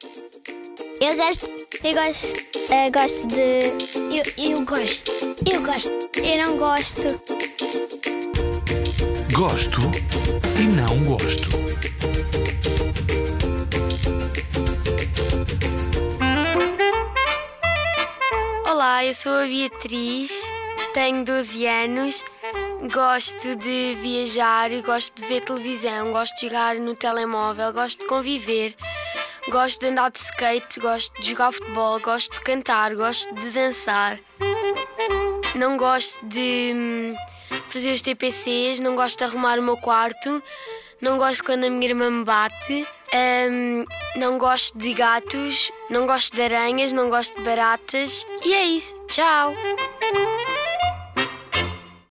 Eu gosto. Eu gosto. Eu gosto de. Eu, eu gosto. Eu gosto. Eu não gosto. Gosto e não gosto. Olá, eu sou a Beatriz, tenho 12 anos, gosto de viajar, gosto de ver televisão, gosto de jogar no telemóvel, gosto de conviver, gosto de andar de skate, gosto de jogar futebol, gosto de cantar, gosto de dançar. Não gosto de hum, fazer os TPCs, não gosto de arrumar o meu quarto, não gosto quando a minha irmã me bate. hum, não gosto de gatos, não gosto de aranhas, não gosto de baratas. E é isso. Tchau!